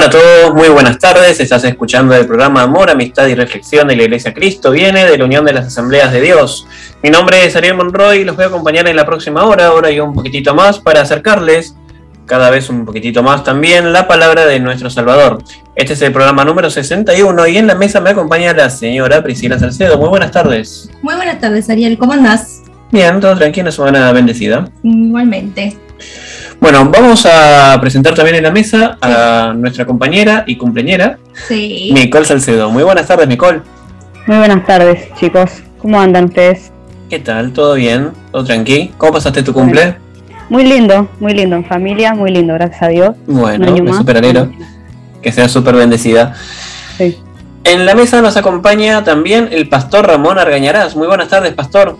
Hola a todos, muy buenas tardes. Estás escuchando el programa Amor, Amistad y Reflexión de la Iglesia Cristo viene de la Unión de las Asambleas de Dios. Mi nombre es Ariel Monroy y los voy a acompañar en la próxima hora, ahora y un poquitito más, para acercarles cada vez un poquitito más también la palabra de nuestro Salvador. Este es el programa número 61 y en la mesa me acompaña la señora Priscila Salcedo. Muy buenas tardes. Muy buenas tardes, Ariel. ¿Cómo andás? Bien, todo tranquilo, semana bendecida. Igualmente. Bueno, vamos a presentar también en la mesa a nuestra compañera y cumpleañera, Sí. Nicole Salcedo. Muy buenas tardes, Nicole. Muy buenas tardes, chicos. ¿Cómo andan ustedes? ¿Qué tal? ¿Todo bien? ¿Todo tranqui? ¿Cómo pasaste tu cumple? Muy lindo, muy lindo en familia, muy lindo, gracias a Dios. Bueno, me alegro. Que sea súper bendecida. Sí. En la mesa nos acompaña también el pastor Ramón Argañarás. Muy buenas tardes, pastor.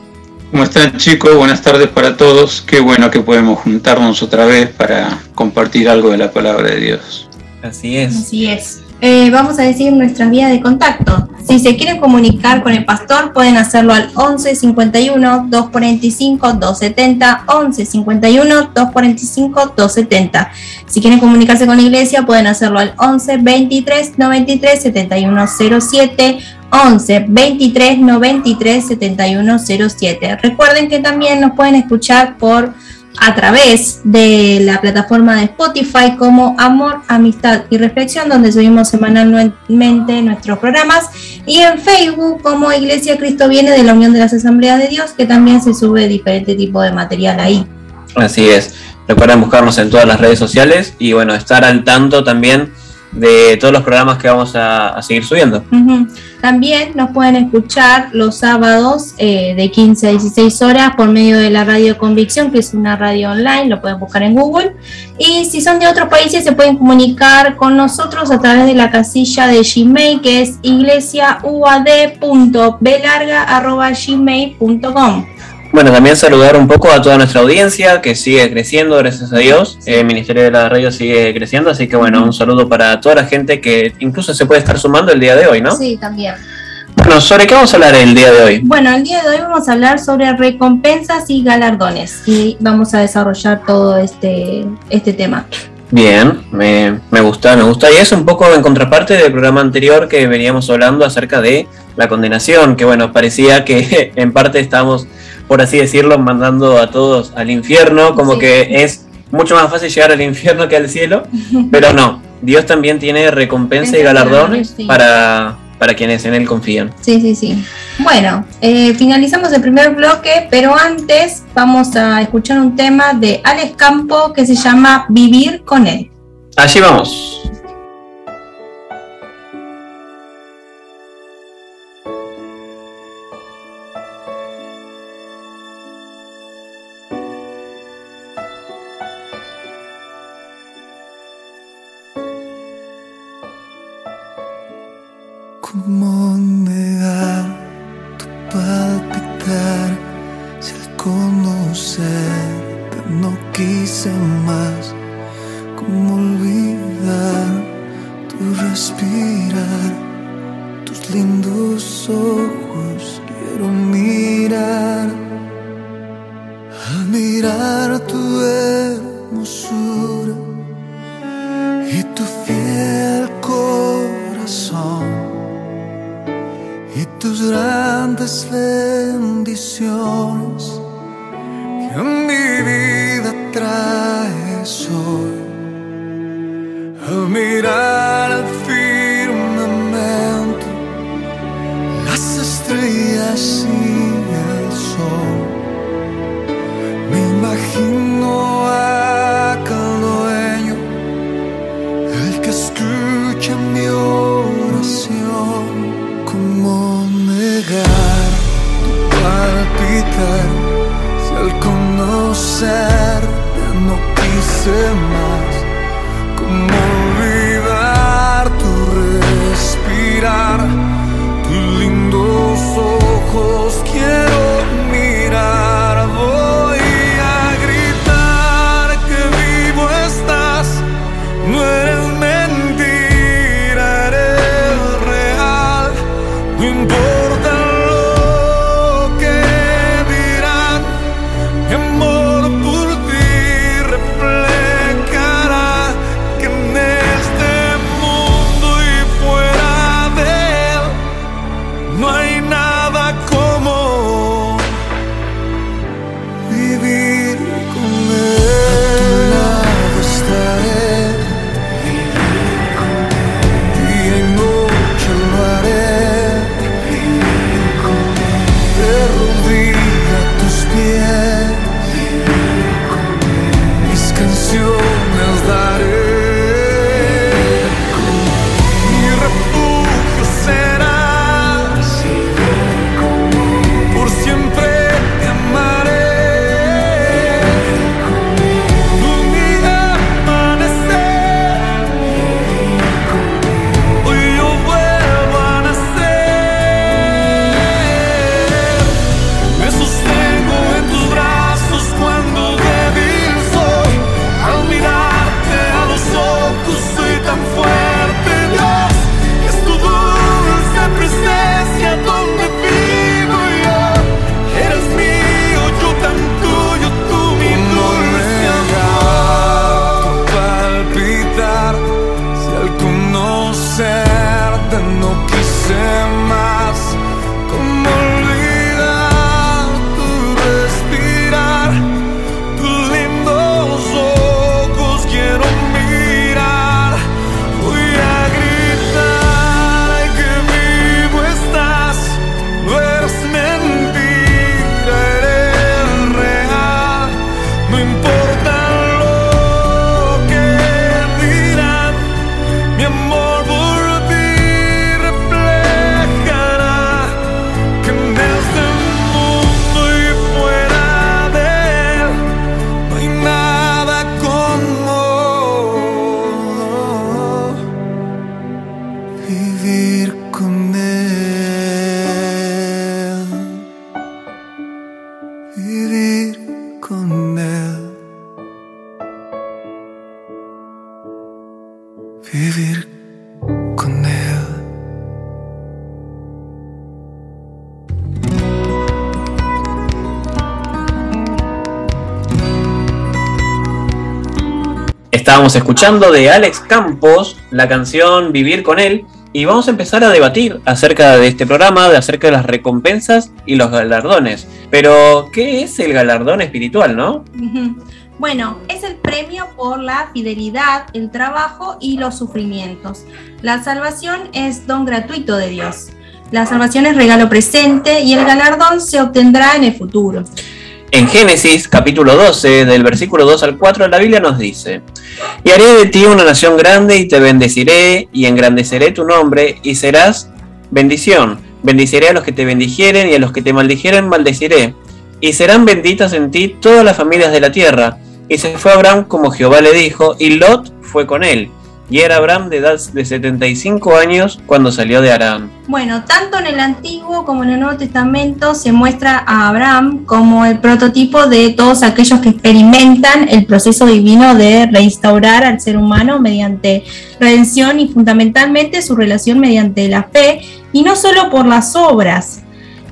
¿Cómo están chicos? Buenas tardes para todos. Qué bueno que podemos juntarnos otra vez para compartir algo de la palabra de Dios. Así es. Así es. Eh, vamos a decir nuestras vías de contacto. Si se quieren comunicar con el pastor, pueden hacerlo al 11 51 245 270. 11 51 245 270. Si quieren comunicarse con la iglesia, pueden hacerlo al 11 23 93 71 07. 11 23 93 71 07. Recuerden que también nos pueden escuchar por a través de la plataforma de Spotify como Amor, Amistad y Reflexión, donde subimos semanalmente nuestros programas, y en Facebook como Iglesia Cristo Viene de la Unión de las Asambleas de Dios, que también se sube diferente tipo de material ahí. Así es. Recuerden buscarnos en todas las redes sociales y bueno, estar al tanto también de todos los programas que vamos a, seguir subiendo. También nos pueden escuchar los sábados eh, de 15 a 16 horas por medio de la Radio Convicción, que es una radio online, lo pueden buscar en Google. Y si son de otros países, se pueden comunicar con nosotros a través de la casilla de Gmail, que es iglesiauad.belarga.gmail.com. Bueno, también saludar un poco a toda nuestra audiencia que sigue creciendo, gracias a Dios. El Ministerio de la Radio sigue creciendo, así que bueno, un saludo para toda la gente que incluso se puede estar sumando el día de hoy, ¿no? Sí, también. Bueno, ¿sobre qué vamos a hablar el día de hoy? Bueno, el día de hoy vamos a hablar sobre recompensas y galardones y vamos a desarrollar todo este, este tema. Bien, me, me gusta, me gusta. Y es un poco en contraparte del programa anterior que veníamos hablando acerca de la condenación, que bueno, parecía que en parte estamos, por así decirlo, mandando a todos al infierno, como Sí. que es mucho más fácil llegar al infierno que al cielo, pero no, Dios también tiene recompensa y galardones Sí. para, para quienes en Él confían. Sí, sí, sí. Bueno, eh, finalizamos el primer bloque, pero antes vamos a escuchar un tema de Alex Campo que se llama Vivir con él. Allí vamos. Tu hermosura y tu fiel corazón y tus grandes bendiciones que a mi vida traes hoy. Estábamos escuchando de Alex Campos la canción Vivir con él y vamos a empezar a debatir acerca de este programa, de acerca de las recompensas y los galardones. Pero, ¿qué es el galardón espiritual, no? Bueno, es el premio por la fidelidad, el trabajo y los sufrimientos. La salvación es don gratuito de Dios. La salvación es regalo presente y el galardón se obtendrá en el futuro. En Génesis capítulo 12, del versículo 2 al 4, la Biblia nos dice, Y haré de ti una nación grande y te bendeciré y engrandeceré tu nombre y serás bendición. Bendiciré a los que te bendijeren y a los que te maldijeren maldeciré. Y serán benditas en ti todas las familias de la tierra. Y se fue Abraham como Jehová le dijo, y Lot fue con él. Y era Abraham de edad de 75 años cuando salió de Arán. Bueno, tanto en el Antiguo como en el Nuevo Testamento se muestra a Abraham como el prototipo de todos aquellos que experimentan el proceso divino de reinstaurar al ser humano mediante redención y fundamentalmente su relación mediante la fe y no solo por las obras.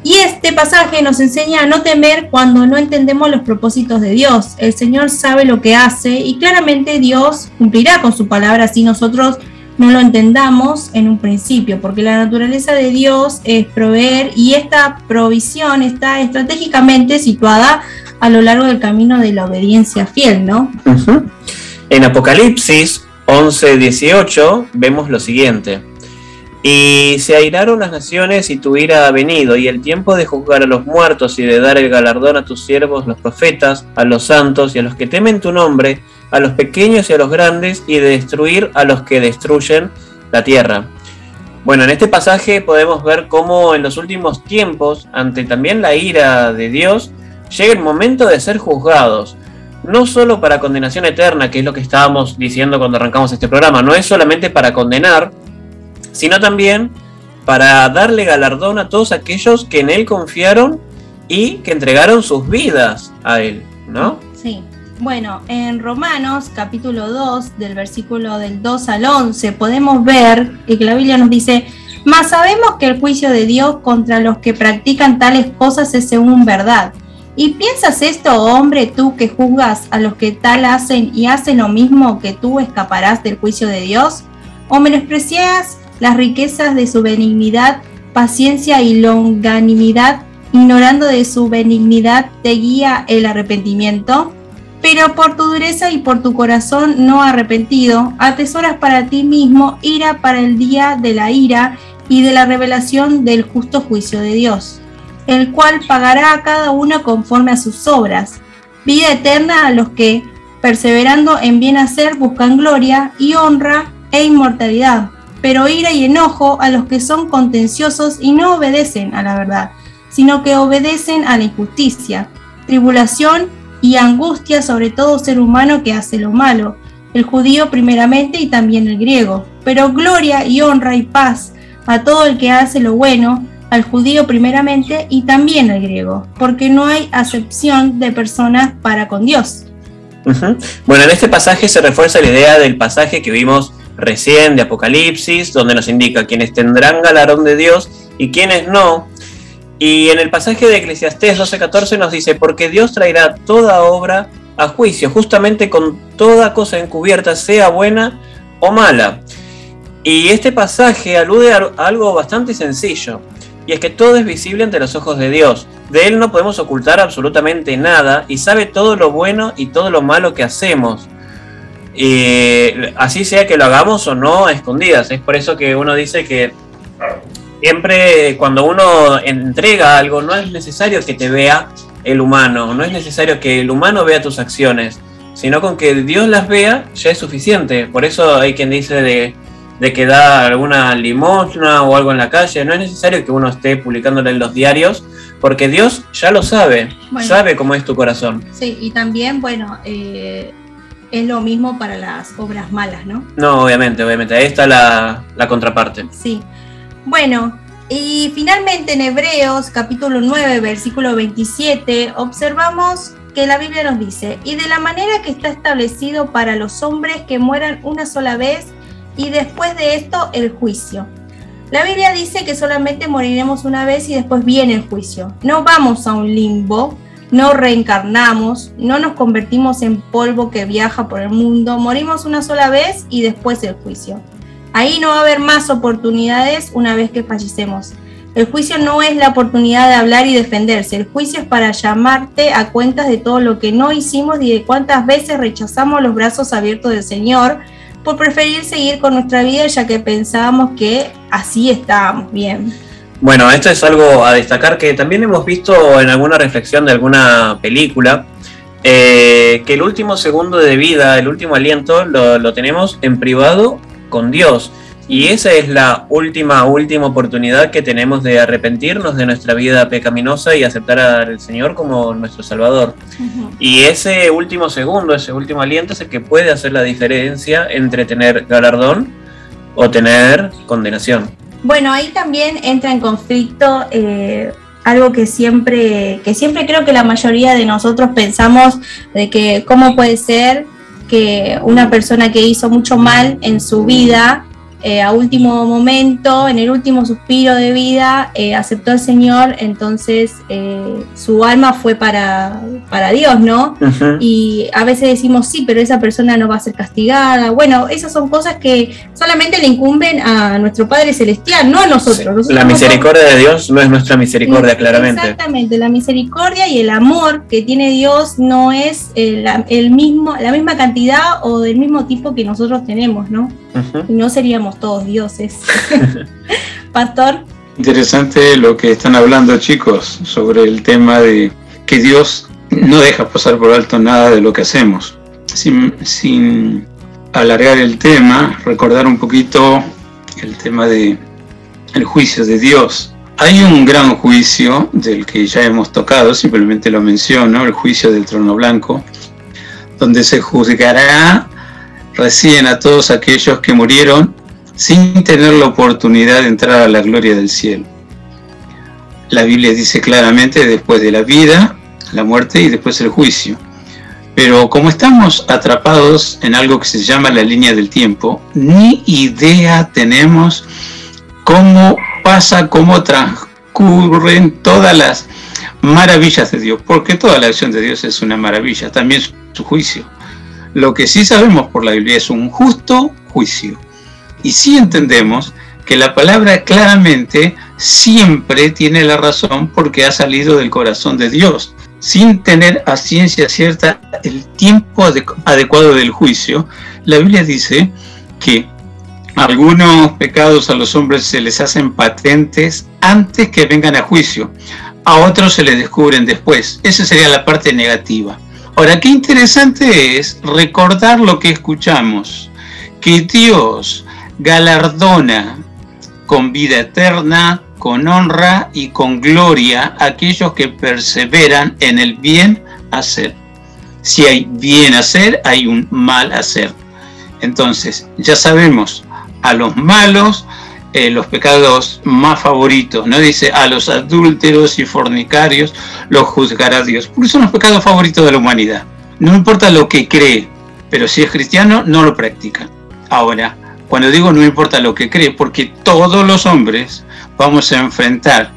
Y este pasaje nos enseña a no temer cuando no entendemos los propósitos de Dios. El Señor sabe lo que hace y claramente Dios cumplirá con su palabra si nosotros no lo entendamos en un principio, porque la naturaleza de Dios es proveer y esta provisión está estratégicamente situada a lo largo del camino de la obediencia fiel, ¿no? En Apocalipsis 11:18 vemos lo siguiente. Y se airaron las naciones y tu ira ha venido, y el tiempo de juzgar a los muertos y de dar el galardón a tus siervos, los profetas, a los santos y a los que temen tu nombre, a los pequeños y a los grandes, y de destruir a los que destruyen la tierra. Bueno, en este pasaje podemos ver cómo en los últimos tiempos, ante también la ira de Dios, llega el momento de ser juzgados no solo para condenación eterna, que es lo que estábamos diciendo cuando arrancamos este programa, no es solamente para condenar, sino también para darle galardón a todos aquellos que en Él confiaron y que entregaron sus vidas a Él, ¿no? Sí. Bueno, en Romanos capítulo 2, del versículo del 2 al 11, podemos ver que la Biblia nos dice, mas sabemos que el juicio de Dios contra los que practican tales cosas es según verdad. ¿Y piensas esto, hombre, tú que juzgas a los que tal hacen y hacen lo mismo que tú escaparás del juicio de Dios? ¿O menosprecias las riquezas de su benignidad, paciencia y longanimidad, ignorando de su benignidad te guía el arrepentimiento? Pero por tu dureza y por tu corazón no arrepentido, atesoras para ti mismo ira para el día de la ira y de la revelación del justo juicio de Dios, el cual pagará a cada uno conforme a sus obras, vida eterna a los que, perseverando en bien hacer, buscan gloria y honra e inmortalidad, pero ira y enojo a los que son contenciosos y no obedecen a la verdad, sino que obedecen a la injusticia, tribulación y angustia sobre todo ser humano que hace lo malo, el judío primeramente y también el griego, pero gloria y honra y paz a todo el que hace lo bueno, al judío primeramente y también al griego, porque no hay acepción de personas para con Dios. Bueno, en este pasaje se refuerza la idea del pasaje que vimos recién de Apocalipsis, donde nos indica quienes tendrán galardón de Dios y quienes no. Y en el pasaje de Eclesiastés 12:14 nos dice, porque Dios traerá toda obra a juicio, justamente con toda cosa encubierta, sea buena o mala. Y este pasaje alude a algo bastante sencillo, y es que todo es visible ante los ojos de Dios. De Él no podemos ocultar absolutamente nada y sabe todo lo bueno y todo lo malo que hacemos. Y así sea que lo hagamos o no a escondidas. Es por eso que uno dice que siempre cuando uno entrega algo no es necesario que te vea el humano, no es necesario que el humano vea tus acciones, sino con que Dios las vea ya es suficiente. Por eso hay quien dice de, de que da alguna limosna o algo en la calle, no es necesario que uno esté publicándolo en los diarios, porque Dios ya lo sabe, Bueno. sabe cómo es tu corazón. Sí, y también, bueno, eh, es lo mismo para las obras malas, ¿no? No, obviamente, obviamente, ahí está la, la contraparte. Sí. Bueno, Y finalmente en Hebreos capítulo 9, versículo 27, observamos que la Biblia nos dice, y de la manera que está establecido para los hombres que mueran una sola vez y después de esto el juicio. La Biblia dice que solamente moriremos una vez y después viene el juicio. No vamos a un limbo, no reencarnamos, no nos convertimos en polvo que viaja por el mundo, morimos una sola vez y después el juicio. Ahí no va a haber más oportunidades una vez que fallecemos. El juicio no es la oportunidad de hablar y defenderse, el juicio es para llamarte a cuentas de todo lo que no hicimos y de cuántas veces rechazamos los brazos abiertos del Señor por preferir seguir con nuestra vida ya que pensábamos que así estábamos bien. Bueno, esto es algo a destacar que también hemos visto en alguna reflexión de alguna película, eh, que el último segundo de vida, el último aliento, lo, lo, tenemos en privado con Dios. Y esa es la última, última oportunidad que tenemos de arrepentirnos de nuestra vida pecaminosa y aceptar al Señor como nuestro Salvador. Uh -huh. Y ese último segundo, ese último aliento es el que puede hacer la diferencia entre tener galardón o tener condenación. Bueno, ahí también entra en conflicto eh, algo que siempre, que siempre creo que la mayoría de nosotros pensamos de que cómo puede ser que una persona que hizo mucho mal en su vida eh, a último momento, en el último suspiro de vida, eh, aceptó al Señor, entonces eh, su alma fue para, para Dios, ¿no? Uh -huh. Y a veces decimos, sí, pero esa persona no va a ser castigada. Bueno, esas son cosas que solamente le incumben a nuestro Padre Celestial, no a nosotros. nosotros la misericordia de Dios no es nuestra misericordia, no, claramente. Exactamente, la misericordia y el amor que tiene Dios no es el, el mismo, la misma cantidad o del mismo tipo que nosotros tenemos, ¿no? Uh -huh. No seríamos todos dioses. Pastor. Interesante lo que están hablando chicos sobre el tema de que Dios no deja pasar por alto nada de lo que hacemos. Sin, sin alargar el tema, recordar un poquito el tema de juicio de Dios. Hay un gran juicio del que ya hemos tocado, simplemente lo menciono, el juicio del trono blanco, donde se juzgará recién a todos aquellos que murieron sin tener la oportunidad de entrar a la gloria del cielo. La Biblia dice claramente después de la vida, la muerte y después el juicio. Pero como estamos atrapados en algo que se llama la línea del tiempo, ni idea tenemos cómo pasa, cómo transcurren todas las maravillas de Dios, porque toda la acción de Dios es una maravilla, también su juicio. Lo que sí sabemos por la Biblia es un justo juicio y sí entendemos que la palabra claramente siempre tiene la razón porque ha salido del corazón de Dios, sin tener a ciencia cierta el tiempo adecuado del juicio. La Biblia dice que algunos pecados a los hombres se les hacen patentes antes que vengan a juicio, a otros se les descubren después. Esa sería la parte negativa. Ahora, qué interesante es recordar lo que escuchamos, que Dios galardona con vida eterna, con honra y con gloria a aquellos que perseveran en el bien hacer. Si hay bien hacer, hay un mal hacer. Entonces, ya sabemos, a los malos, eh, los pecados más favoritos, ¿no? Dice, a los adúlteros y fornicarios los juzgará Dios. Porque son los pecados favoritos de la humanidad. No importa lo que cree, pero si es cristiano, no lo practica. Ahora, cuando digo no importa lo que cree, porque todos los hombres vamos a enfrentar,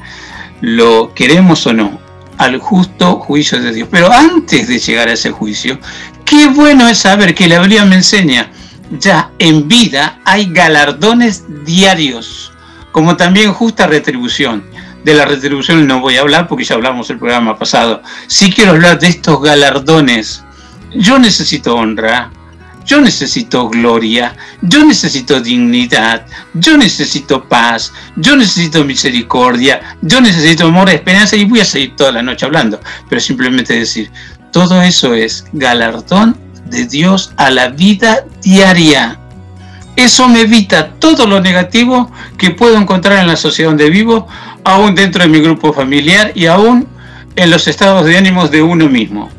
lo queremos o no, al justo juicio de Dios. Pero antes de llegar a ese juicio, qué bueno es saber que la Biblia me enseña, ya en vida hay galardones diarios, como también justa retribución. De la retribución no voy a hablar porque ya hablamos el programa pasado. Sí quiero hablar de estos galardones. Yo necesito honra, yo necesito gloria, yo necesito dignidad, yo necesito paz, yo necesito misericordia, yo necesito amor, esperanza y voy a seguir toda la noche hablando, pero simplemente decir, todo eso es galardón de Dios a la vida diaria. Eso me evita todo lo negativo que puedo encontrar en la sociedad donde vivo, aún dentro de mi grupo familiar y aún en los estados de ánimos de uno mismo.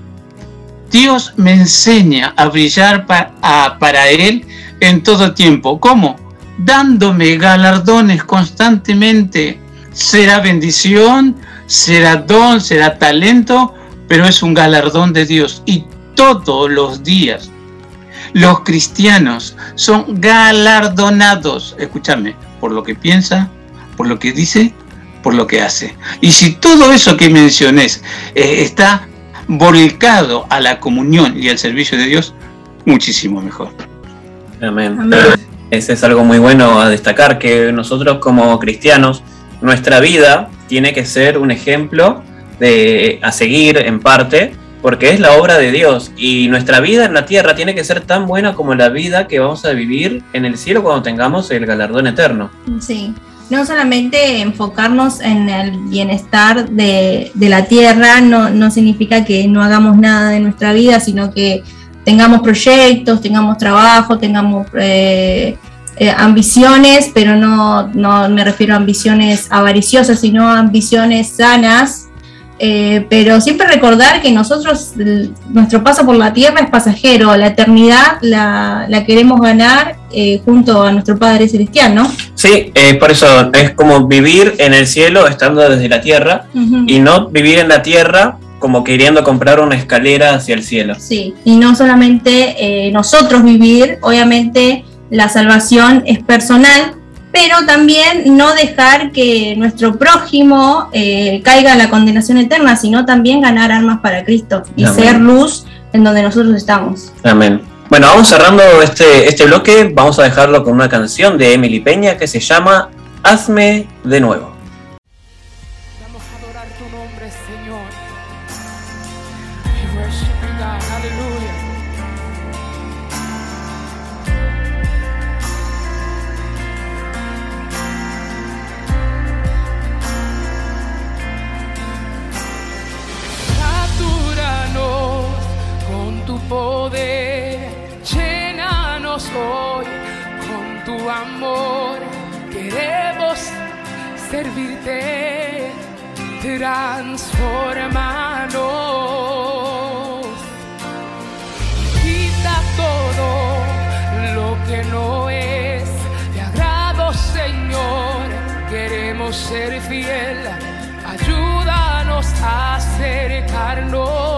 Dios me enseña a brillar para, Él en todo tiempo. ¿Cómo? Dándome galardones constantemente. será bendición, será don, será talento, pero es un galardón de Dios. Y todos los días los cristianos son galardonados, escúchame, por lo que piensa, por lo que dice, por lo que hace. Y si todo eso que mencioné eh, está volcado a la comunión y al servicio de Dios, muchísimo mejor. Amén. Ese es algo muy bueno a destacar, que nosotros como cristianos, nuestra vida tiene que ser un ejemplo de, a seguir en parte, porque es la obra de Dios y nuestra vida en la tierra tiene que ser tan buena como la vida que vamos a vivir en el cielo cuando tengamos el galardón eterno. Sí, no solamente enfocarnos en el bienestar de, la tierra, no, no significa que no hagamos nada de nuestra vida, sino que tengamos proyectos, tengamos trabajo, tengamos eh, eh, ambiciones, pero no, no me refiero a ambiciones avariciosas, sino a ambiciones sanas eh, pero siempre recordar que nosotros, nuestro paso por la tierra es pasajero, la eternidad la, queremos ganar eh, junto a nuestro Padre Celestial, ¿no? Sí, eh, por eso es como vivir en el cielo estando desde la tierra y no vivir en la tierra como queriendo comprar una escalera hacia el cielo. Sí, y no solamente nosotros vivir, obviamente la salvación es personal, pero también no dejar que nuestro prójimo eh, caiga en la condenación eterna, sino también ganar armas para Cristo y ser luz en donde nosotros estamos. Amén. Bueno, vamos cerrando este, este bloque, vamos a dejarlo con una canción de Emily Peña que se llama Hazme de nuevo. Servirte, transformanos. Quita todo lo que no es de agrado, Señor. Queremos ser fiel. Ayúdanos a acercarnos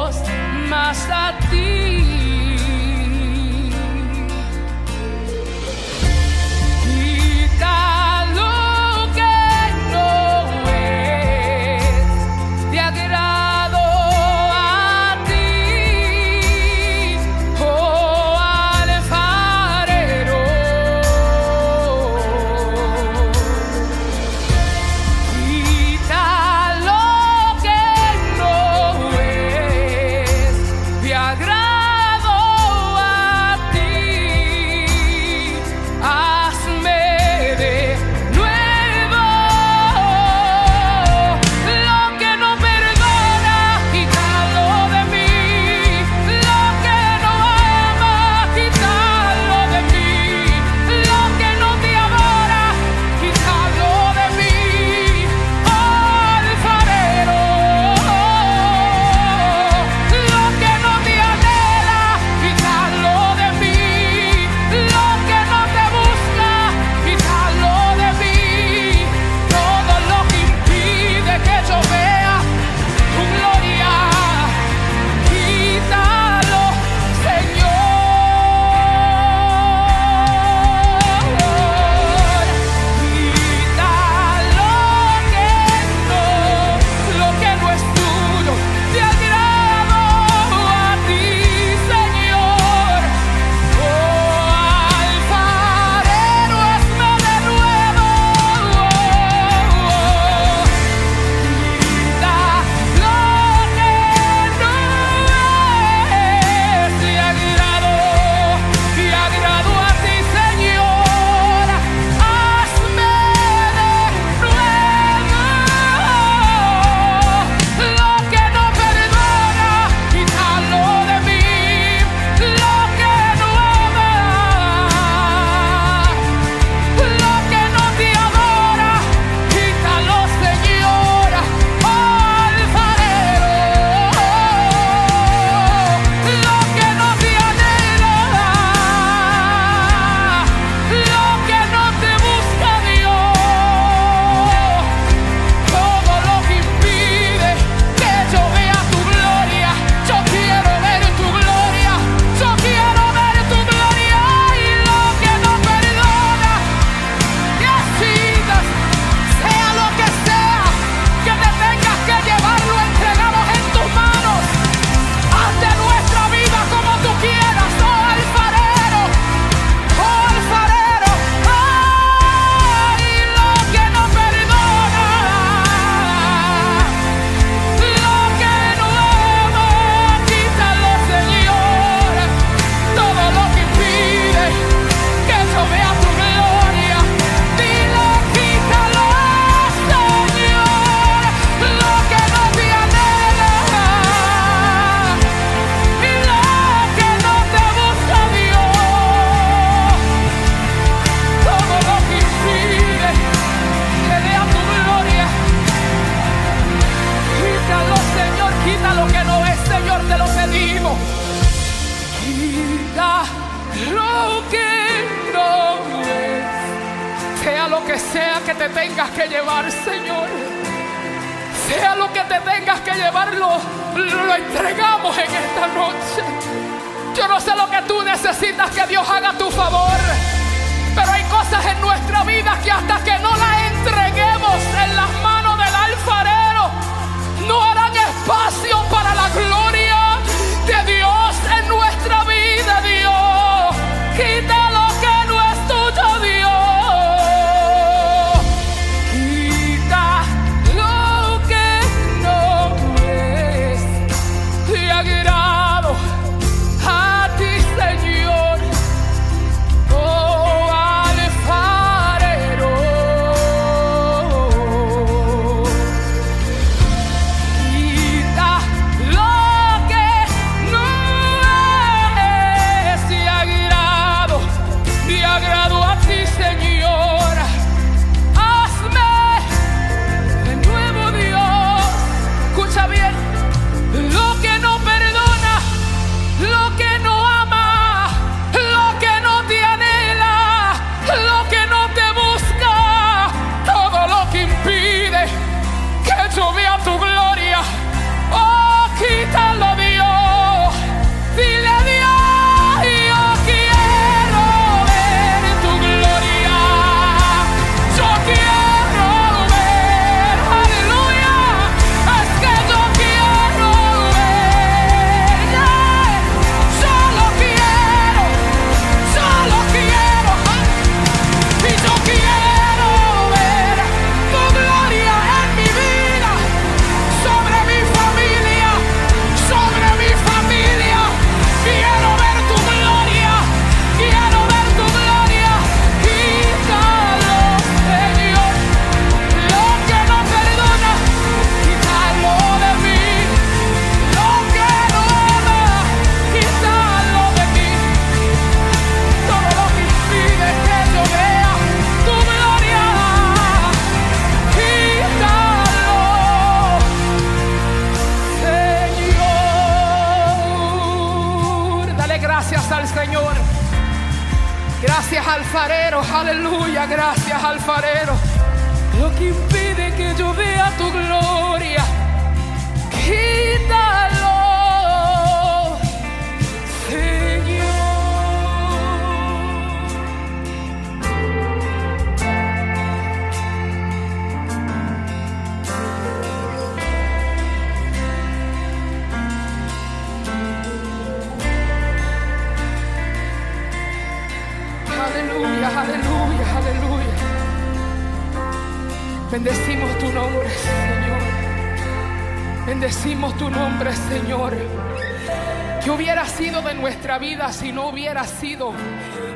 si no hubiera sido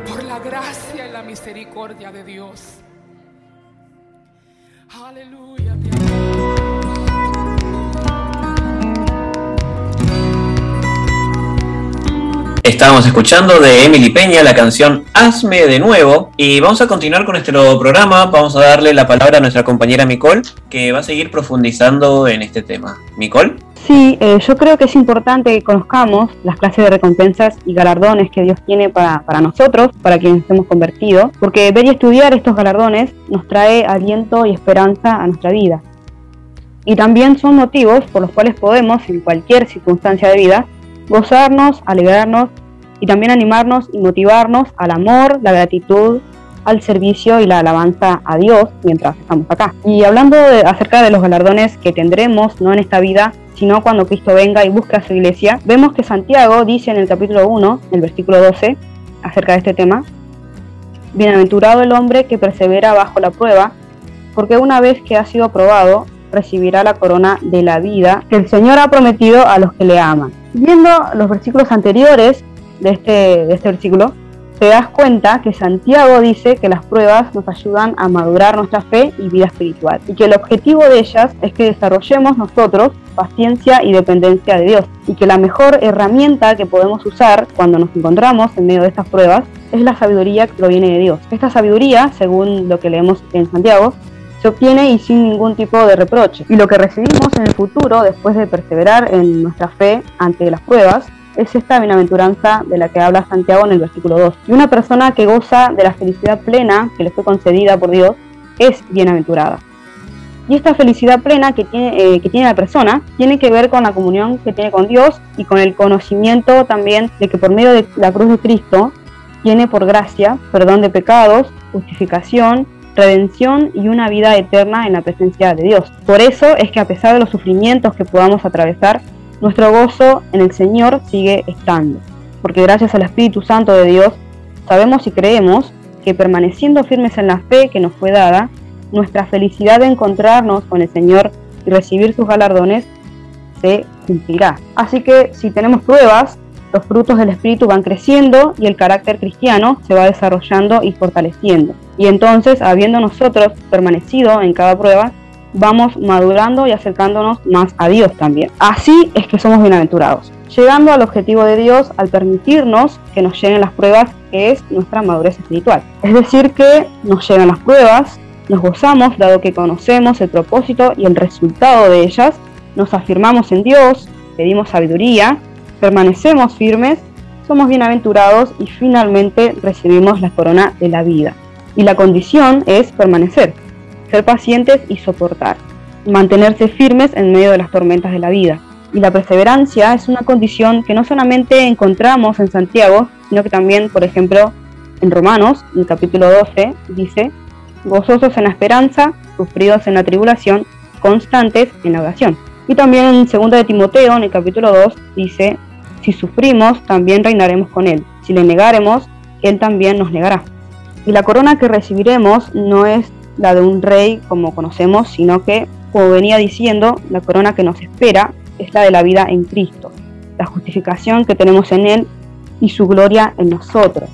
por la gracia y la misericordia de Dios? Aleluya. Estábamos escuchando de Emily Peña la canción Hazme de nuevo y vamos a continuar con nuestro programa. Vamos a darle la palabra a nuestra compañera Micol que va a seguir profundizando en este tema. Micol. Sí, eh, yo creo que es importante que conozcamos las clases de recompensas y galardones que Dios tiene para, para nosotros, para quienes hemos convertido, porque ver y estudiar estos galardones nos trae aliento y esperanza a nuestra vida. Y también son motivos por los cuales podemos, en cualquier circunstancia de vida, gozarnos, alegrarnos y también animarnos y motivarnos al amor, la gratitud, al servicio y la alabanza a Dios mientras estamos acá. Y hablando de- acerca de los galardones que tendremos, no en esta vida, sino cuando Cristo venga y busque a su iglesia, vemos que Santiago dice en el capítulo 1, el versículo 12, acerca de este tema, Bienaventurado el hombre que persevera bajo la prueba, porque una vez que ha sido aprobado, recibirá la corona de la vida que el Señor ha prometido a los que le aman. Viendo los versículos anteriores de este, de este versículo, te das cuenta que Santiago dice que las pruebas nos ayudan a madurar nuestra fe y vida espiritual, y que el objetivo de ellas es que desarrollemos nosotros paciencia y dependencia de Dios, y que la mejor herramienta que podemos usar cuando nos encontramos en medio de estas pruebas es la sabiduría que proviene de Dios. Esta sabiduría, según lo que leemos en Santiago, se obtiene y sin ningún tipo de reproche. Y lo que recibimos en el futuro, después de perseverar en nuestra fe ante las pruebas, es esta bienaventuranza de la que habla Santiago en el versículo 2. Y una persona que goza de la felicidad plena que le fue concedida por Dios, es bienaventurada. Y esta felicidad plena que tiene, eh, que tiene la persona tiene que ver con la comunión que tiene con Dios y con el conocimiento también de que por medio de la cruz de Cristo tiene por gracia perdón de pecados, justificación, redención y una vida eterna en la presencia de Dios. Por eso es que a pesar de los sufrimientos que podamos atravesar, nuestro gozo en el Señor sigue estando. Porque gracias al Espíritu Santo de Dios sabemos y creemos que permaneciendo firmes en la fe que nos fue dada, nuestra felicidad de encontrarnos con el Señor y recibir sus galardones se cumplirá. Así que si tenemos pruebas, los frutos del Espíritu van creciendo y el carácter cristiano se va desarrollando y fortaleciendo. Y entonces, habiendo nosotros permanecido en cada prueba, vamos madurando y acercándonos más a Dios también. Así es que somos bienaventurados, llegando al objetivo de Dios al permitirnos que nos lleguen las pruebas, que es nuestra madurez espiritual. Es decir, que nos llegan las pruebas, nos gozamos dado que conocemos el propósito y el resultado de ellas, nos afirmamos en Dios, pedimos sabiduría, permanecemos firmes, somos bienaventurados y finalmente recibimos la corona de la vida. Y la condición es permanecer, ser pacientes y soportar, mantenerse firmes en medio de las tormentas de la vida. Y la perseverancia es una condición que no solamente encontramos en Santiago, sino que también, por ejemplo, en Romanos, en el capítulo 12, dice, gozosos en la esperanza, sufridos en la tribulación, constantes en la oración. Y también en 2 de Timoteo, en el capítulo 2, dice, si sufrimos, también reinaremos con Él. Si le negaremos, Él también nos negará. Y la corona que recibiremos no es la de un rey como conocemos, sino que, como venía diciendo, la corona que nos espera es la de la vida en Cristo, la justificación que tenemos en Él y su gloria en nosotros.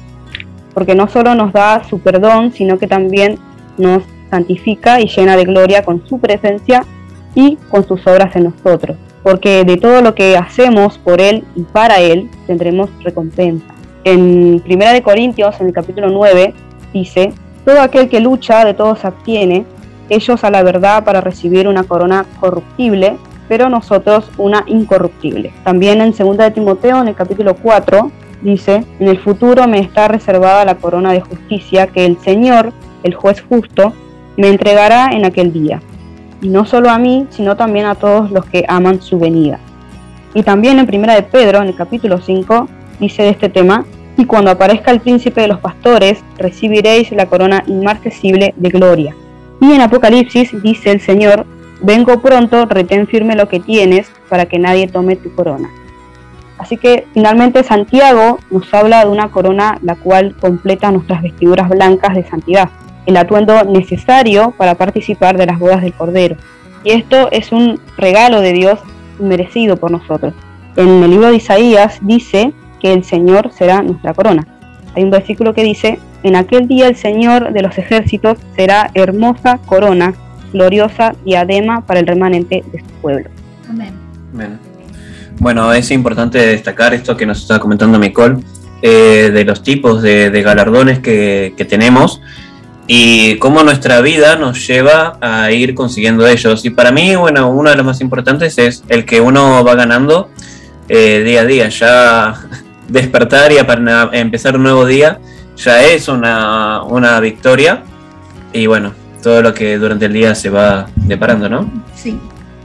Porque no solo nos da su perdón, sino que también nos santifica y llena de gloria con su presencia y con sus obras en nosotros. Porque de todo lo que hacemos por Él y para Él tendremos recompensa. En 1 Corintios, en el capítulo 9, dice, todo aquel que lucha de todo se abstiene, ellos a la verdad para recibir una corona corruptible, pero nosotros una incorruptible. También en 2 de Timoteo, en el capítulo 4, dice, en el futuro me está reservada la corona de justicia que el Señor, el juez justo, me entregará en aquel día. Y no solo a mí, sino también a todos los que aman su venida. Y también en 1 de Pedro, en el capítulo 5, dice de este tema, y cuando aparezca el príncipe de los pastores, recibiréis la corona inmarcesible de gloria. Y en Apocalipsis dice el Señor, vengo pronto, retén firme lo que tienes, para que nadie tome tu corona. Así que finalmente Santiago nos habla de una corona la cual completa nuestras vestiduras blancas de santidad, el atuendo necesario para participar de las bodas del Cordero. Y esto es un regalo de Dios merecido por nosotros. En el libro de Isaías dice el Señor será nuestra corona. Hay un versículo que dice, en aquel día el Señor de los ejércitos será hermosa corona, gloriosa diadema para el remanente de su pueblo. Amén. Bueno, es importante destacar esto que nos está comentando Nicole, eh, de los tipos de, galardones que, tenemos y cómo nuestra vida nos lleva a ir consiguiendo ellos. Y para mí, bueno, uno de los más importantes es el que uno va ganando eh, día a día. Ya despertar y para empezar un nuevo día ya es una, una victoria. Y bueno, todo lo que durante el día se va deparando, ¿no? Sí.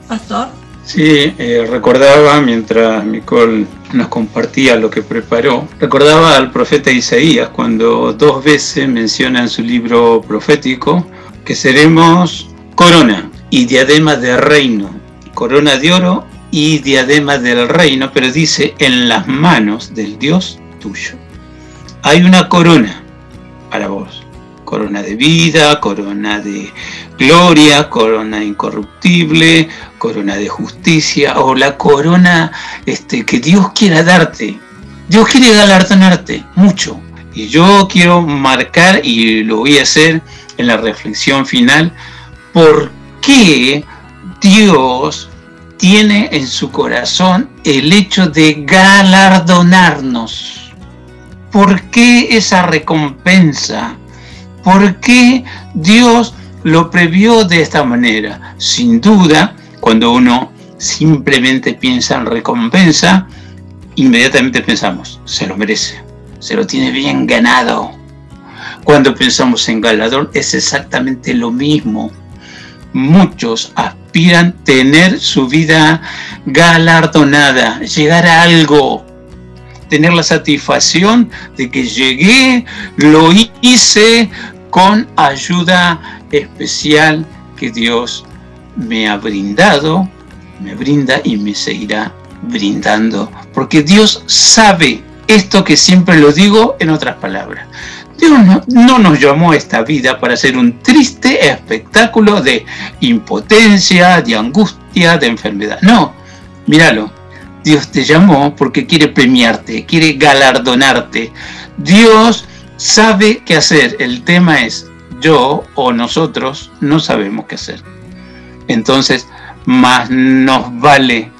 Pastor. Sí, eh, recordaba mientras Nicole nos compartía lo que preparó, recordaba al profeta Isaías cuando dos veces menciona en su libro profético que seremos corona y diadema de reino, corona de oro y diadema del reino, pero dice en las manos del Dios tuyo. Hay una corona para vos, corona de vida, corona de gloria, corona incorruptible, corona de justicia o la corona este, que Dios quiera darte. Dios quiere galardonarte mucho. Y yo quiero marcar, y lo voy a hacer en la reflexión final, por qué Dios tiene en su corazón el hecho de galardonarnos. ¿Por qué esa recompensa? ¿Por qué Dios lo previó de esta manera? Sin duda, cuando uno simplemente piensa en recompensa, inmediatamente pensamos, se lo merece, se lo tiene bien ganado. Cuando pensamos en galardón es exactamente lo mismo. Muchos aspiran tener su vida galardonada, llegar a algo, tener la satisfacción de que llegué, lo hice con ayuda especial que Dios me ha brindado, me brinda y me seguirá brindando, porque Dios sabe esto que siempre lo digo en otras palabras. Dios no, nos llamó a esta vida para ser un triste espectáculo de impotencia, de angustia, de enfermedad. No, míralo. Dios te llamó porque quiere premiarte, quiere galardonarte. Dios sabe qué hacer. El tema es, yo o nosotros no sabemos qué hacer. Entonces, más nos vale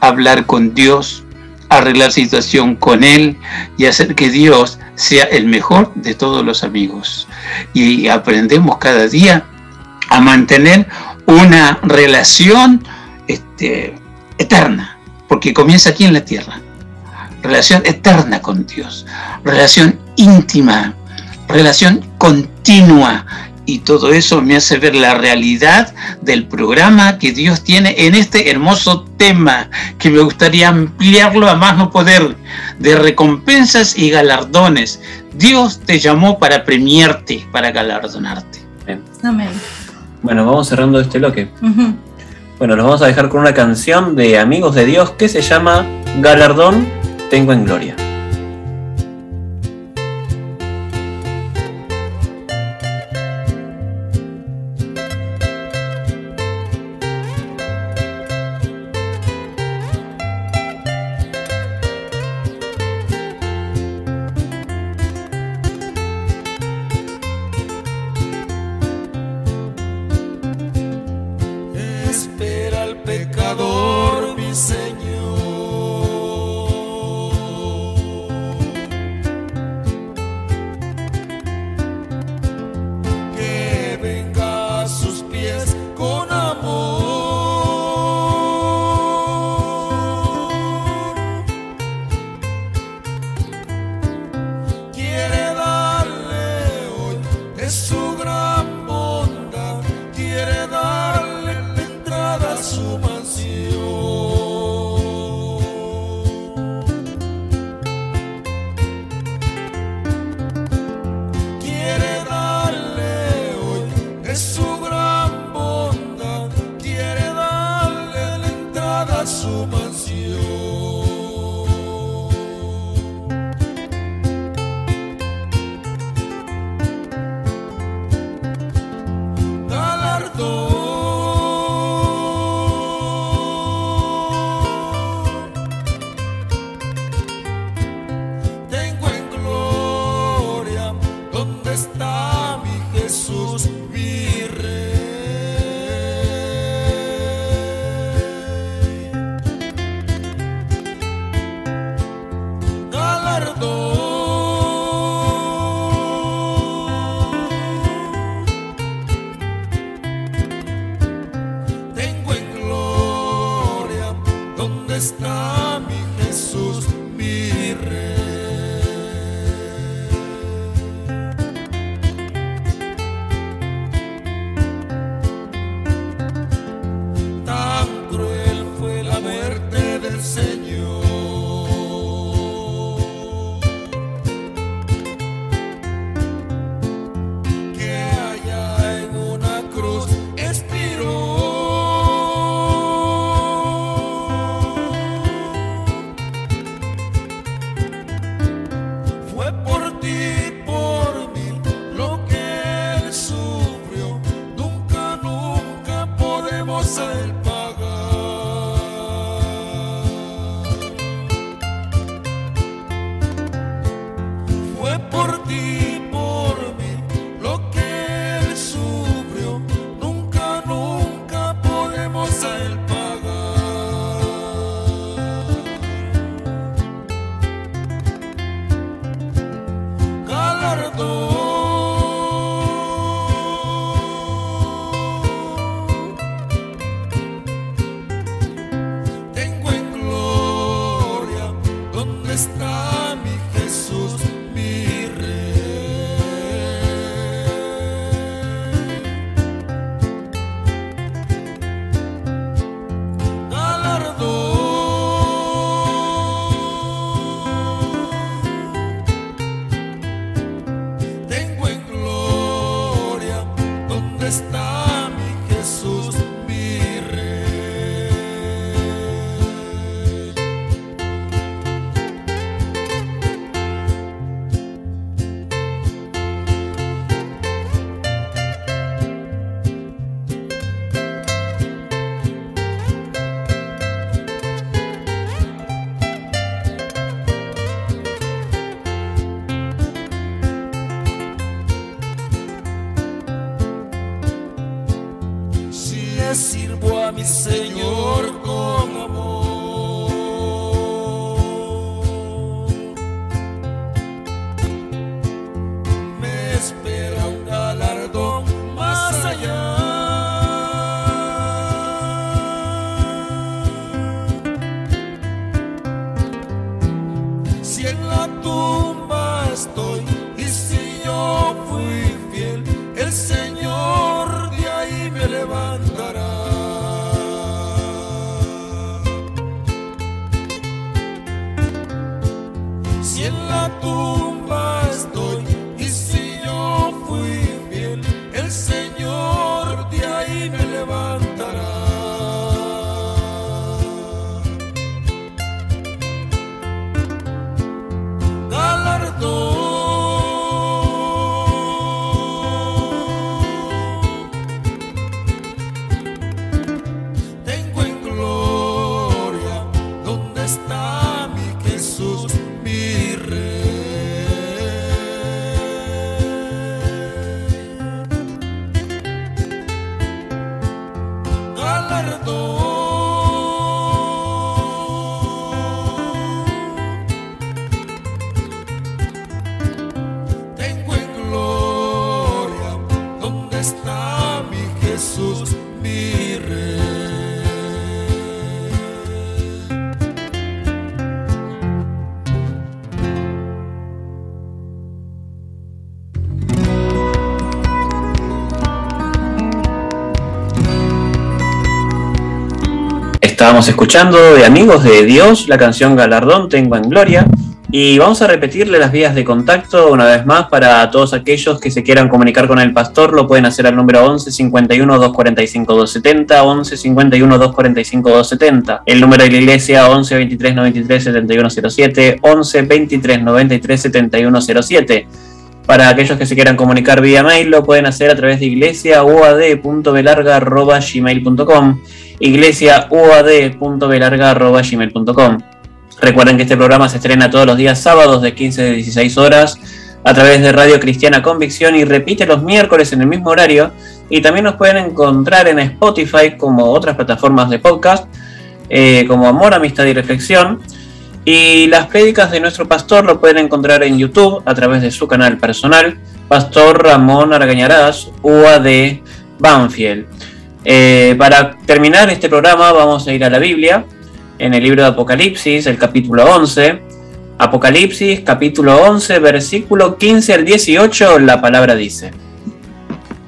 hablar con Dios, arreglar situación con Él y hacer que Dios sea el mejor de todos los amigos. Y aprendemos cada día a mantener una relación este, eterna, porque comienza aquí en la tierra. Relación eterna con Dios, relación íntima, relación continua, y todo eso me hace ver la realidad del programa que Dios tiene en este hermoso tema que me gustaría ampliarlo a más no poder de recompensas y galardones. Dios te llamó para premiarte, para galardonarte. Amén. Bueno, vamos cerrando este bloque. Bueno, nos vamos a dejar con una canción de Amigos de Dios que se llama Galardón Tengo en Gloria. Estábamos escuchando de Amigos de Dios la canción Galardón Tengo en Gloria. Y vamos a repetirle las vías de contacto una vez más para todos aquellos que se quieran comunicar con el pastor, lo pueden hacer al número 11 51 245 270, 11 51 245 270, el número de la iglesia 11 23 93 7107, 11 23 93 7107. Para aquellos que se quieran comunicar vía mail, lo pueden hacer a través de iglesiauad.belarga.gmail.com iglesiauad.belarga.gmail.com Recuerden que este programa se estrena todos los días sábados de 15 a 16 horas a través de Radio Cristiana Convicción y repite los miércoles en el mismo horario. Y también nos pueden encontrar en Spotify como otras plataformas de podcast, eh, como Amor, Amistad y Reflexión. Y las prédicas de nuestro pastor lo pueden encontrar en YouTube a través de su canal personal, Pastor Ramón Argañarás, UAD Banfield. Eh, para terminar este programa vamos a ir a la Biblia, en el libro de Apocalipsis, el capítulo 11. Apocalipsis, capítulo 11, versículo 15 al 18, la palabra dice.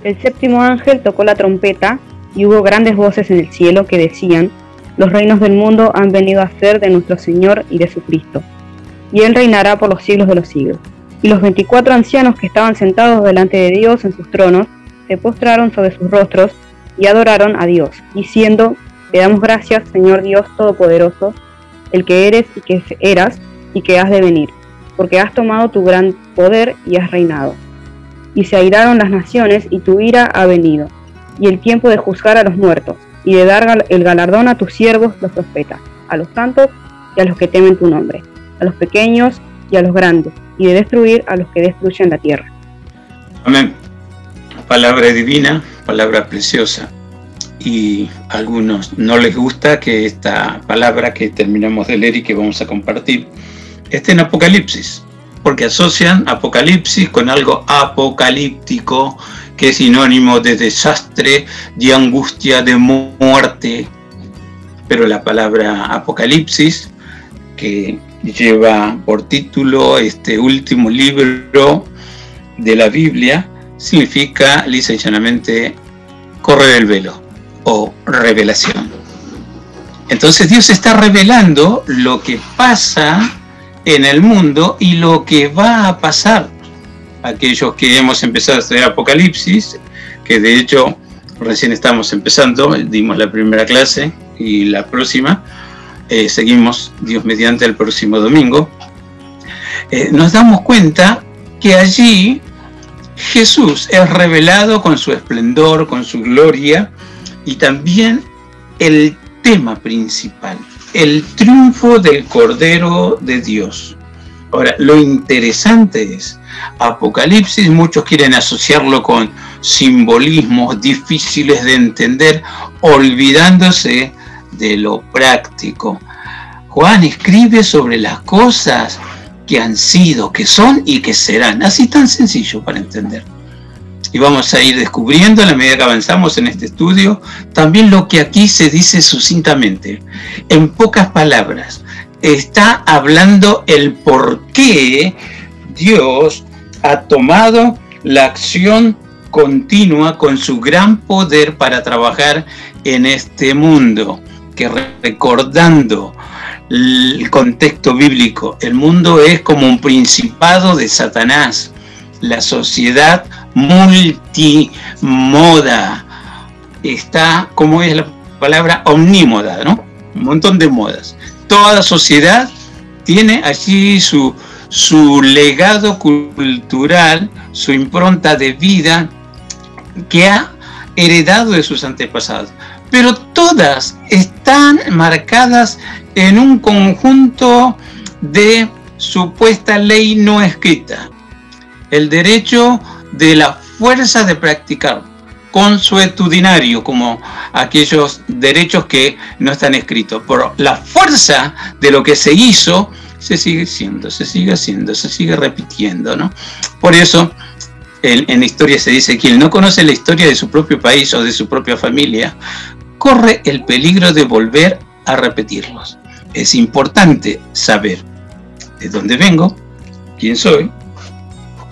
El séptimo ángel tocó la trompeta y hubo grandes voces en el cielo que decían, los reinos del mundo han venido a ser de nuestro Señor y de su Cristo, y Él reinará por los siglos de los siglos. Y los veinticuatro ancianos que estaban sentados delante de Dios en sus tronos, se postraron sobre sus rostros y adoraron a Dios, diciendo, Te damos gracias, Señor Dios Todopoderoso, el que eres y que eras y que has de venir, porque has tomado tu gran poder y has reinado. Y se airaron las naciones y tu ira ha venido, y el tiempo de juzgar a los muertos, y de dar el galardón a tus siervos los profetas, a los santos y a los que temen tu nombre, a los pequeños y a los grandes, y de destruir a los que destruyen la tierra. Amén. Palabra divina, palabra preciosa. Y a algunos no les gusta que esta palabra que terminamos de leer y que vamos a compartir esté en Apocalipsis, porque asocian Apocalipsis con algo apocalíptico, que es sinónimo de desastre, de angustia, de mu- muerte. Pero la palabra Apocalipsis, que lleva por título este último libro de la Biblia, significa lisa y llanamente correr el velo o revelación. Entonces Dios está revelando lo que pasa en el mundo y lo que va a pasar. Aquellos que hemos empezado a estudiar Apocalipsis, que de hecho recién estamos empezando, dimos la primera clase y la próxima, eh, seguimos Dios mediante el próximo domingo, eh, nos damos cuenta que allí Jesús es revelado con su esplendor, con su gloria y también el tema principal, el triunfo del Cordero de Dios. Ahora, lo interesante es, Apocalipsis, muchos quieren asociarlo con, simbolismos difíciles de entender, olvidándose de lo práctico. Juan escribe sobre las cosas que han sido, que son y que serán. Así tan sencillo para entender. Y vamos a ir descubriendo a la medida que avanzamos en este estudio también lo que aquí se dice sucintamente. En pocas palabras, está hablando el por qué Dios ha tomado la acción continua con su gran poder para trabajar en este mundo, que recordando el contexto bíblico, el mundo es como un principado de Satanás, la sociedad multimoda, está, como es la palabra, omnímoda, ¿no? Un montón de modas. Toda sociedad tiene allí su, su legado cultural, su impronta de vida que ha heredado de sus antepasados. Pero todas están marcadas en un conjunto de supuesta ley no escrita. El derecho de la fuerza de practicar consuetudinario, como aquellos derechos que no están escritos. Por la fuerza de lo que se hizo, se sigue siendo, se sigue haciendo, se sigue repitiendo, ¿no? Por eso, en, en historia se dice, quien no conoce la historia de su propio país o de su propia familia, corre el peligro de volver a repetirlos. Es importante saber de dónde vengo, quién soy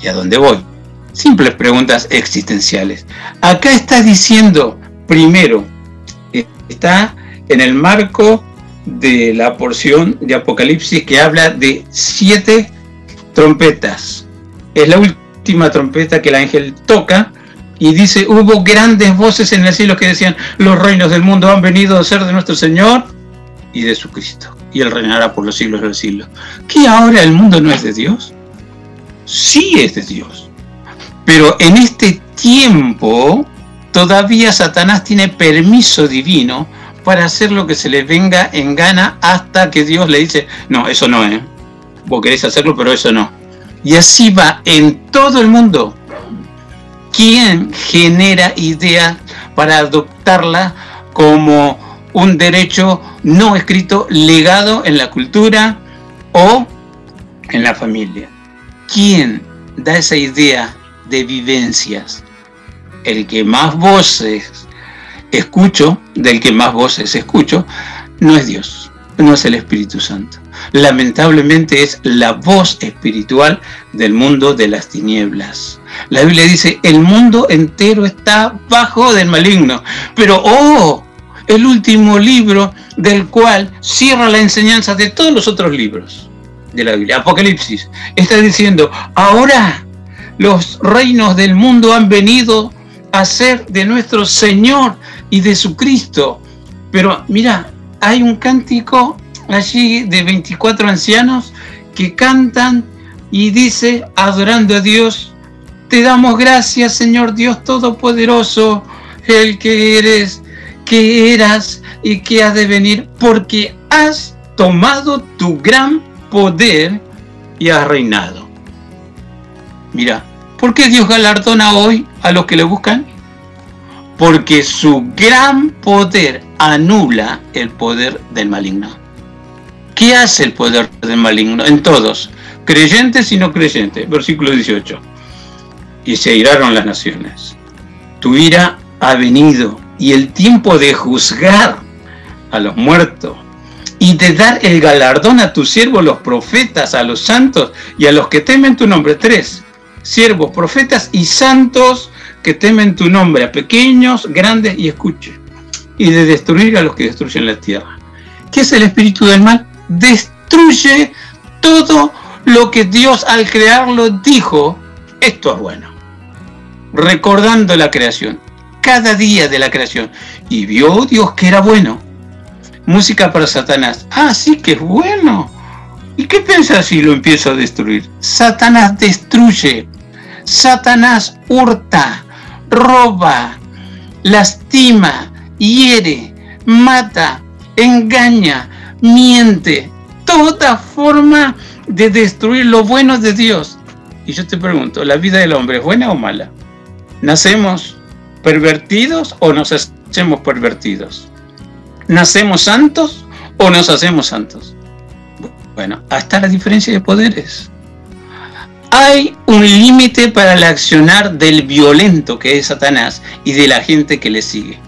y a dónde voy. Simples preguntas existenciales. Acá está diciendo, primero, está en el marco de la porción de Apocalipsis que habla de siete trompetas. Es la última trompeta que el ángel toca y dice, hubo grandes voces en el cielo que decían, los reinos del mundo han venido a ser de nuestro Señor y de su Cristo. Y Él reinará por los siglos de los siglos. ¿Que ahora el mundo no es de Dios? Sí es de Dios. Pero en este tiempo todavía Satanás tiene permiso divino para hacer lo que se le venga en gana hasta que Dios le dice, no, eso no es. Vos querés hacerlo, pero eso no. Y así va en todo el mundo. ¿Quién genera ideas para adoptarla como un derecho no escrito legado en la cultura o en la familia? ¿Quién da esa idea de vivencias? El que más voces escucho, del que más voces escucho, no es Dios, no es el Espíritu Santo. Lamentablemente es la voz espiritual del mundo de las tinieblas. La Biblia dice, el mundo entero está bajo del maligno. Pero, oh, el último libro del cual cierra la enseñanza de todos los otros libros de la Biblia, Apocalipsis, está diciendo, ahora los reinos del mundo han venido a ser de nuestro Señor y de su Cristo. Pero mira, hay un cántico allí de 24 ancianos que cantan y dice, adorando a Dios, te damos gracias, Señor Dios Todopoderoso, el que eres, que eras y que has de venir, porque has tomado tu gran poder y has reinado. Mira, ¿por qué Dios galardona hoy a los que le buscan? Porque su gran poder anula el poder del maligno. ¿Qué hace el poder del maligno? En todos, creyentes y no creyentes. Versículo 18. Y se iraron las naciones. Tu ira ha venido y el tiempo de juzgar a los muertos y de dar el galardón a tus siervos, los profetas, a los santos y a los que temen tu nombre. Tres, siervos, profetas y santos que temen tu nombre, a pequeños, grandes y escuchen. Y de destruir a los que destruyen la tierra. ¿Qué es el espíritu del mal? destruye todo lo que Dios al crearlo dijo, esto es bueno. Recordando la creación, cada día de la creación. Y vio Dios que era bueno. Música para Satanás. Ah, sí que es bueno. ¿Y qué piensa si lo empiezo a destruir? Satanás destruye. Satanás hurta, roba, lastima, hiere, mata, engaña, miente, toda forma de destruir lo bueno de Dios. Y yo te pregunto, ¿la vida del hombre es buena o mala? ¿Nacemos pervertidos o nos hacemos pervertidos? ¿Nacemos santos o nos hacemos santos? Bueno, hasta la diferencia de poderes. Hay un límite para el accionar del violento que es Satanás y de la gente que le sigue.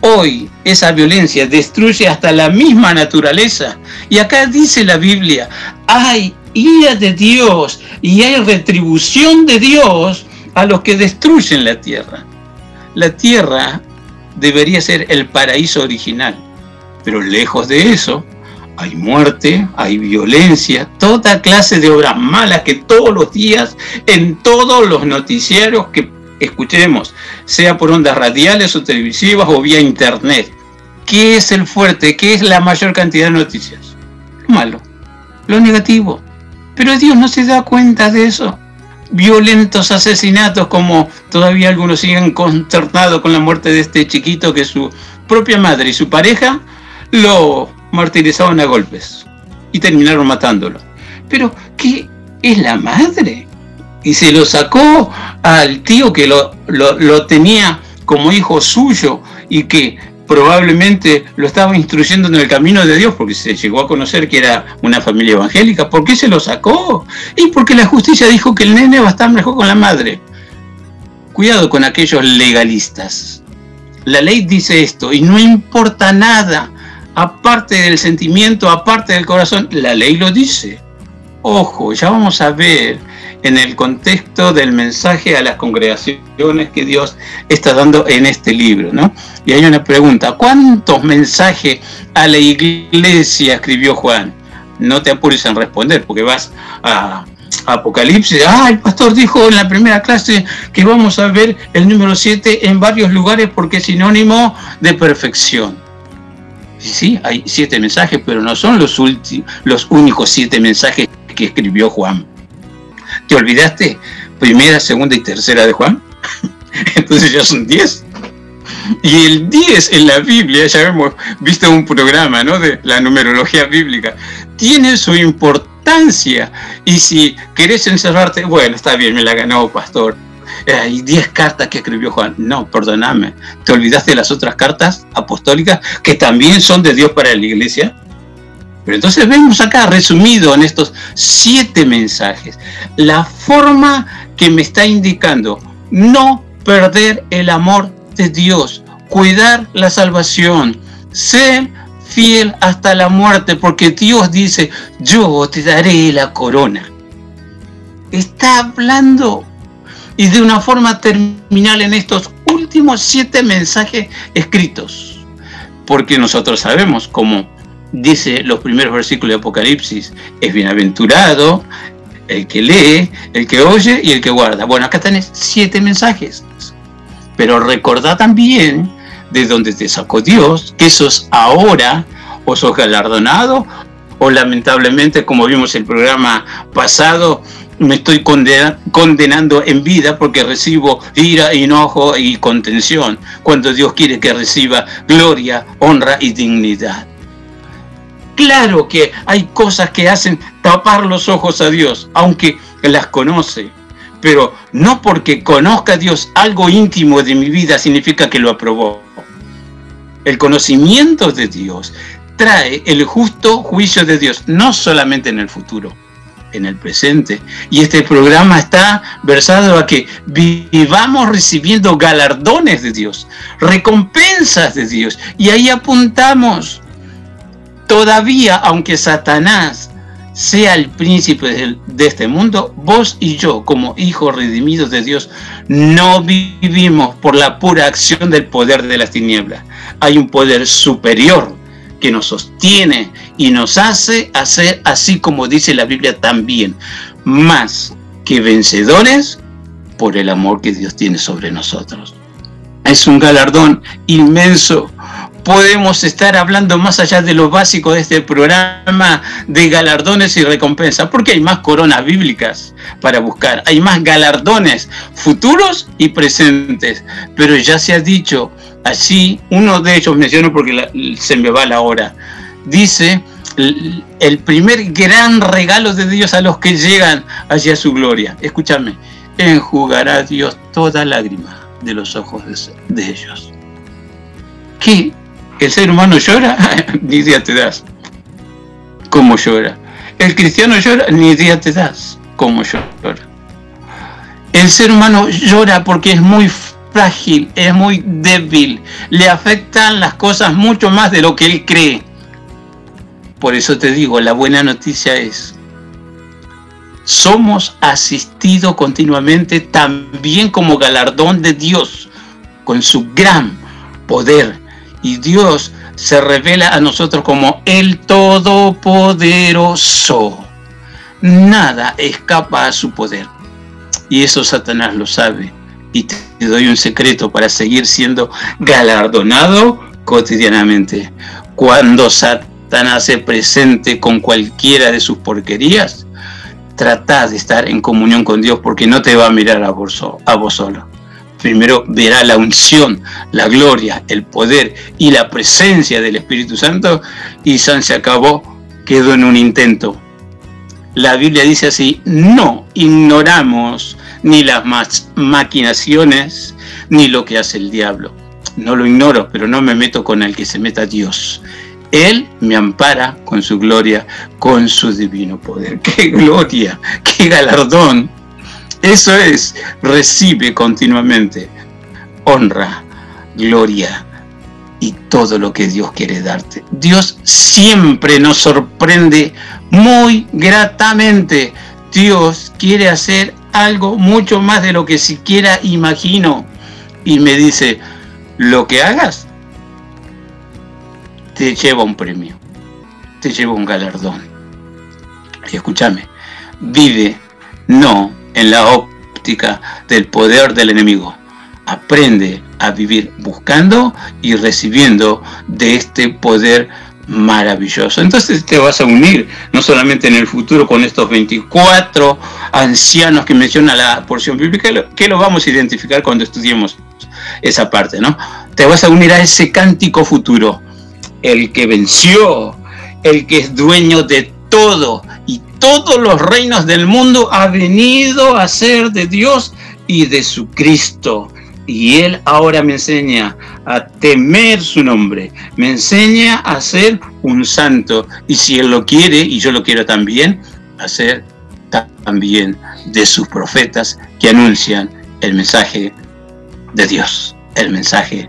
Hoy esa violencia destruye hasta la misma naturaleza. Y acá dice la Biblia, hay ira de Dios y hay retribución de Dios a los que destruyen la tierra. La tierra debería ser el paraíso original, pero lejos de eso, hay muerte, hay violencia, toda clase de obras malas que todos los días en todos los noticiarios que escuchemos, sea por ondas radiales o televisivas o vía internet. ¿Qué es el fuerte? ¿Qué es la mayor cantidad de noticias? Lo malo, lo negativo. Pero Dios no se da cuenta de eso. Violentos asesinatos como todavía algunos siguen consternados con la muerte de este chiquito que su propia madre y su pareja lo martirizaban a golpes y terminaron matándolo. Pero, ¿qué es la madre? Y se lo sacó al tío que lo, lo, tenía como hijo suyo y que probablemente lo estaba instruyendo en el camino de Dios porque se llegó a conocer que era una familia evangélica. ¿Por qué se lo sacó? Y porque la justicia dijo que el nene va a estar mejor con la madre. Cuidado con aquellos legalistas. La ley dice esto y no importa nada aparte del sentimiento, aparte del corazón, la ley lo dice. Ojo, ya vamos a ver en el contexto del mensaje a las congregaciones que Dios está dando en este libro, ¿no? Y hay una pregunta, ¿cuántos mensajes a la iglesia escribió Juan? No te apures en responder porque vas a Apocalipsis. Ah, el pastor dijo en la primera clase que vamos a ver el número 7 en varios lugares porque es sinónimo de perfección sí, hay siete mensajes, pero no son los, los únicos siete mensajes que escribió Juan. ¿Te olvidaste primera, segunda y tercera de Juan? Entonces ya son diez. Y el diez en la Biblia, ya hemos visto un programa ¿no? de la numerología bíblica, tiene su importancia. Y si querés encerrarte, bueno, está bien, me la ganó, pastor hay 10 cartas que escribió Juan. No, perdóname, ¿te olvidaste de las otras cartas apostólicas que también son de Dios para la iglesia? Pero entonces vemos acá resumido en estos siete mensajes la forma que me está indicando no perder el amor de Dios, cuidar la salvación, ser fiel hasta la muerte, porque Dios dice, yo te daré la corona. Está hablando y de una forma terminal en estos últimos siete mensajes escritos. Porque nosotros sabemos, como dice los primeros versículos de Apocalipsis, es bienaventurado el que lee, el que oye y el que guarda. Bueno, acá tenés siete mensajes. Pero recordá también de dónde te sacó Dios, que sos ahora o sos galardonado o lamentablemente, como vimos el programa pasado, me estoy condenando en vida porque recibo ira, enojo y contención, cuando Dios quiere que reciba gloria, honra y dignidad. Claro que hay cosas que hacen tapar los ojos a Dios, aunque las conoce, pero no porque conozca a Dios algo íntimo de mi vida significa que lo aprobó. El conocimiento de Dios trae el justo juicio de Dios, no solamente en el futuro, en el presente. Y este programa está versado a que vivamos recibiendo galardones de Dios, recompensas de Dios. Y ahí apuntamos. Todavía, aunque Satanás sea el príncipe de este mundo, vos y yo, como hijos redimidos de Dios, no vivimos por la pura acción del poder de las tinieblas. Hay un poder superior que nos sostiene y nos hace hacer así como dice la Biblia también, más que vencedores por el amor que Dios tiene sobre nosotros. Es un galardón inmenso. Podemos estar hablando más allá de lo básico de este programa de galardones y recompensas, porque hay más coronas bíblicas para buscar, hay más galardones futuros y presentes. Pero ya se ha dicho, Así, uno de ellos menciono porque se me va la hora. Dice, el, primer gran regalo de Dios a los que llegan hacia su gloria. Escúchame, enjugará Dios toda lágrima de los ojos de, ellos. ¿Qué? ¿El ser humano llora? Ni idea te das. ¿Cómo llora? ¿El cristiano llora? Ni idea te das. ¿Cómo llora? El ser humano llora porque es muy frágil, es muy débil, le afectan las cosas mucho más de lo que él cree. Por eso te digo, la buena noticia es, somos asistidos continuamente también como galardón de Dios, con su gran poder. Y Dios se revela a nosotros como el Todopoderoso. Nada escapa a su poder. Y eso Satanás lo sabe. Y te doy un secreto para seguir siendo galardonado cotidianamente. Cuando Satanás se presente con cualquiera de sus porquerías, trata de estar en comunión con Dios porque no te va a mirar a vos, a vos solo. Primero verá la unción, la gloria, el poder y la presencia del Espíritu Santo y San se acabó, quedó en un intento. La Biblia dice así, no ignoramos ni las maquinaciones ni lo que hace el diablo. No lo ignoro, pero no me meto con el que se meta Dios. Él me ampara con su gloria, con su divino poder. ¡Qué gloria! ¡Qué galardón! Eso es, recibe continuamente honra, gloria y todo lo que Dios quiere darte. Dios siempre nos sorprende muy gratamente. Dios quiere hacer algo mucho más de lo que siquiera imagino. Y me dice, lo que hagas te lleva un premio, te lleva un galardón. Y escúchame, vive no en la óptica del poder del enemigo. Aprende a vivir buscando y recibiendo de este poder maravilloso. Entonces te vas a unir, no solamente en el futuro con estos 24 ancianos que menciona la porción bíblica, que lo vamos a identificar cuando estudiemos esa parte, ¿no? Te vas a unir a ese cántico futuro el que venció, el que es dueño de todo y todos los reinos del mundo ha venido a ser de Dios y de su Cristo. Y Él ahora me enseña a temer su nombre, me enseña a ser un santo. Y si Él lo quiere, y yo lo quiero también, a ser también de sus profetas que anuncian el mensaje de Dios, el mensaje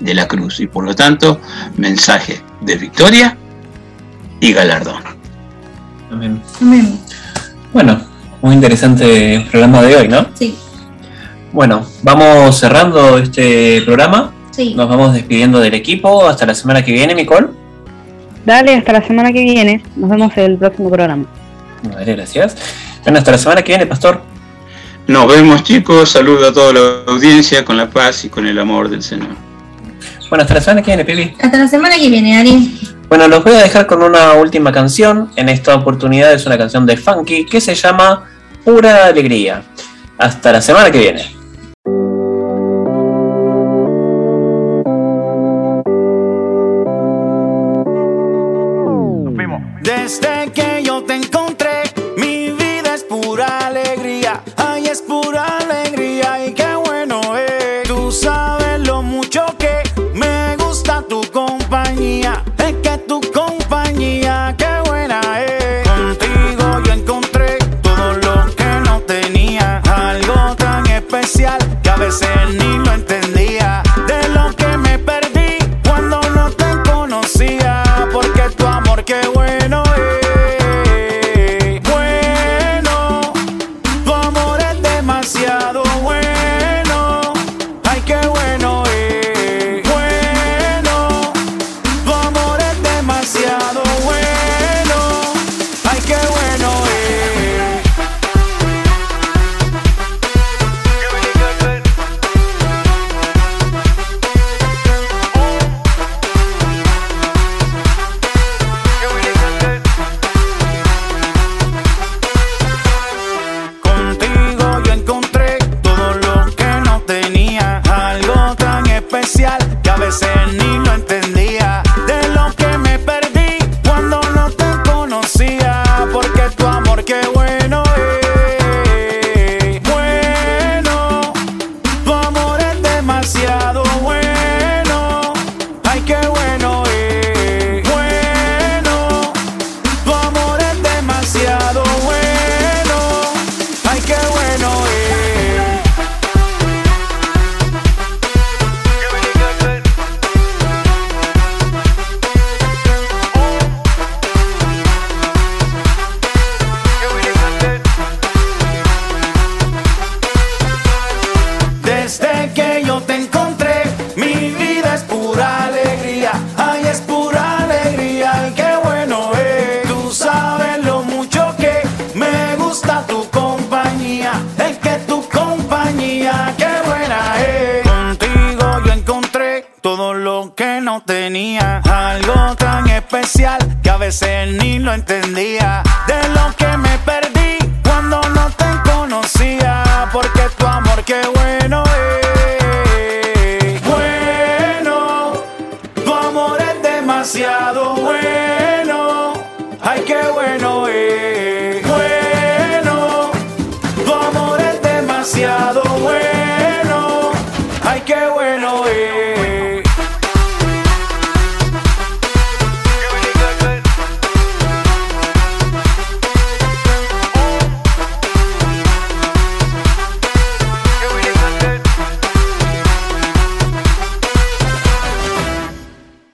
de la cruz y por lo tanto mensaje de victoria y galardón. Amén. Bueno, muy interesante programa de hoy, ¿no? Sí. Bueno, vamos cerrando este programa. Sí. Nos vamos despidiendo del equipo. Hasta la semana que viene, Nicole. Dale, hasta la semana que viene. Nos vemos en el próximo programa. Vale, gracias. Bueno, hasta la semana que viene, Pastor. Nos vemos chicos, saludo a toda la audiencia con la paz y con el amor del Señor. Bueno, hasta la semana que viene, Pipi. Hasta la semana que viene, Ari. Bueno, los voy a dejar con una última canción. En esta oportunidad es una canción de Funky que se llama Pura Alegría. Hasta la semana que viene. Desde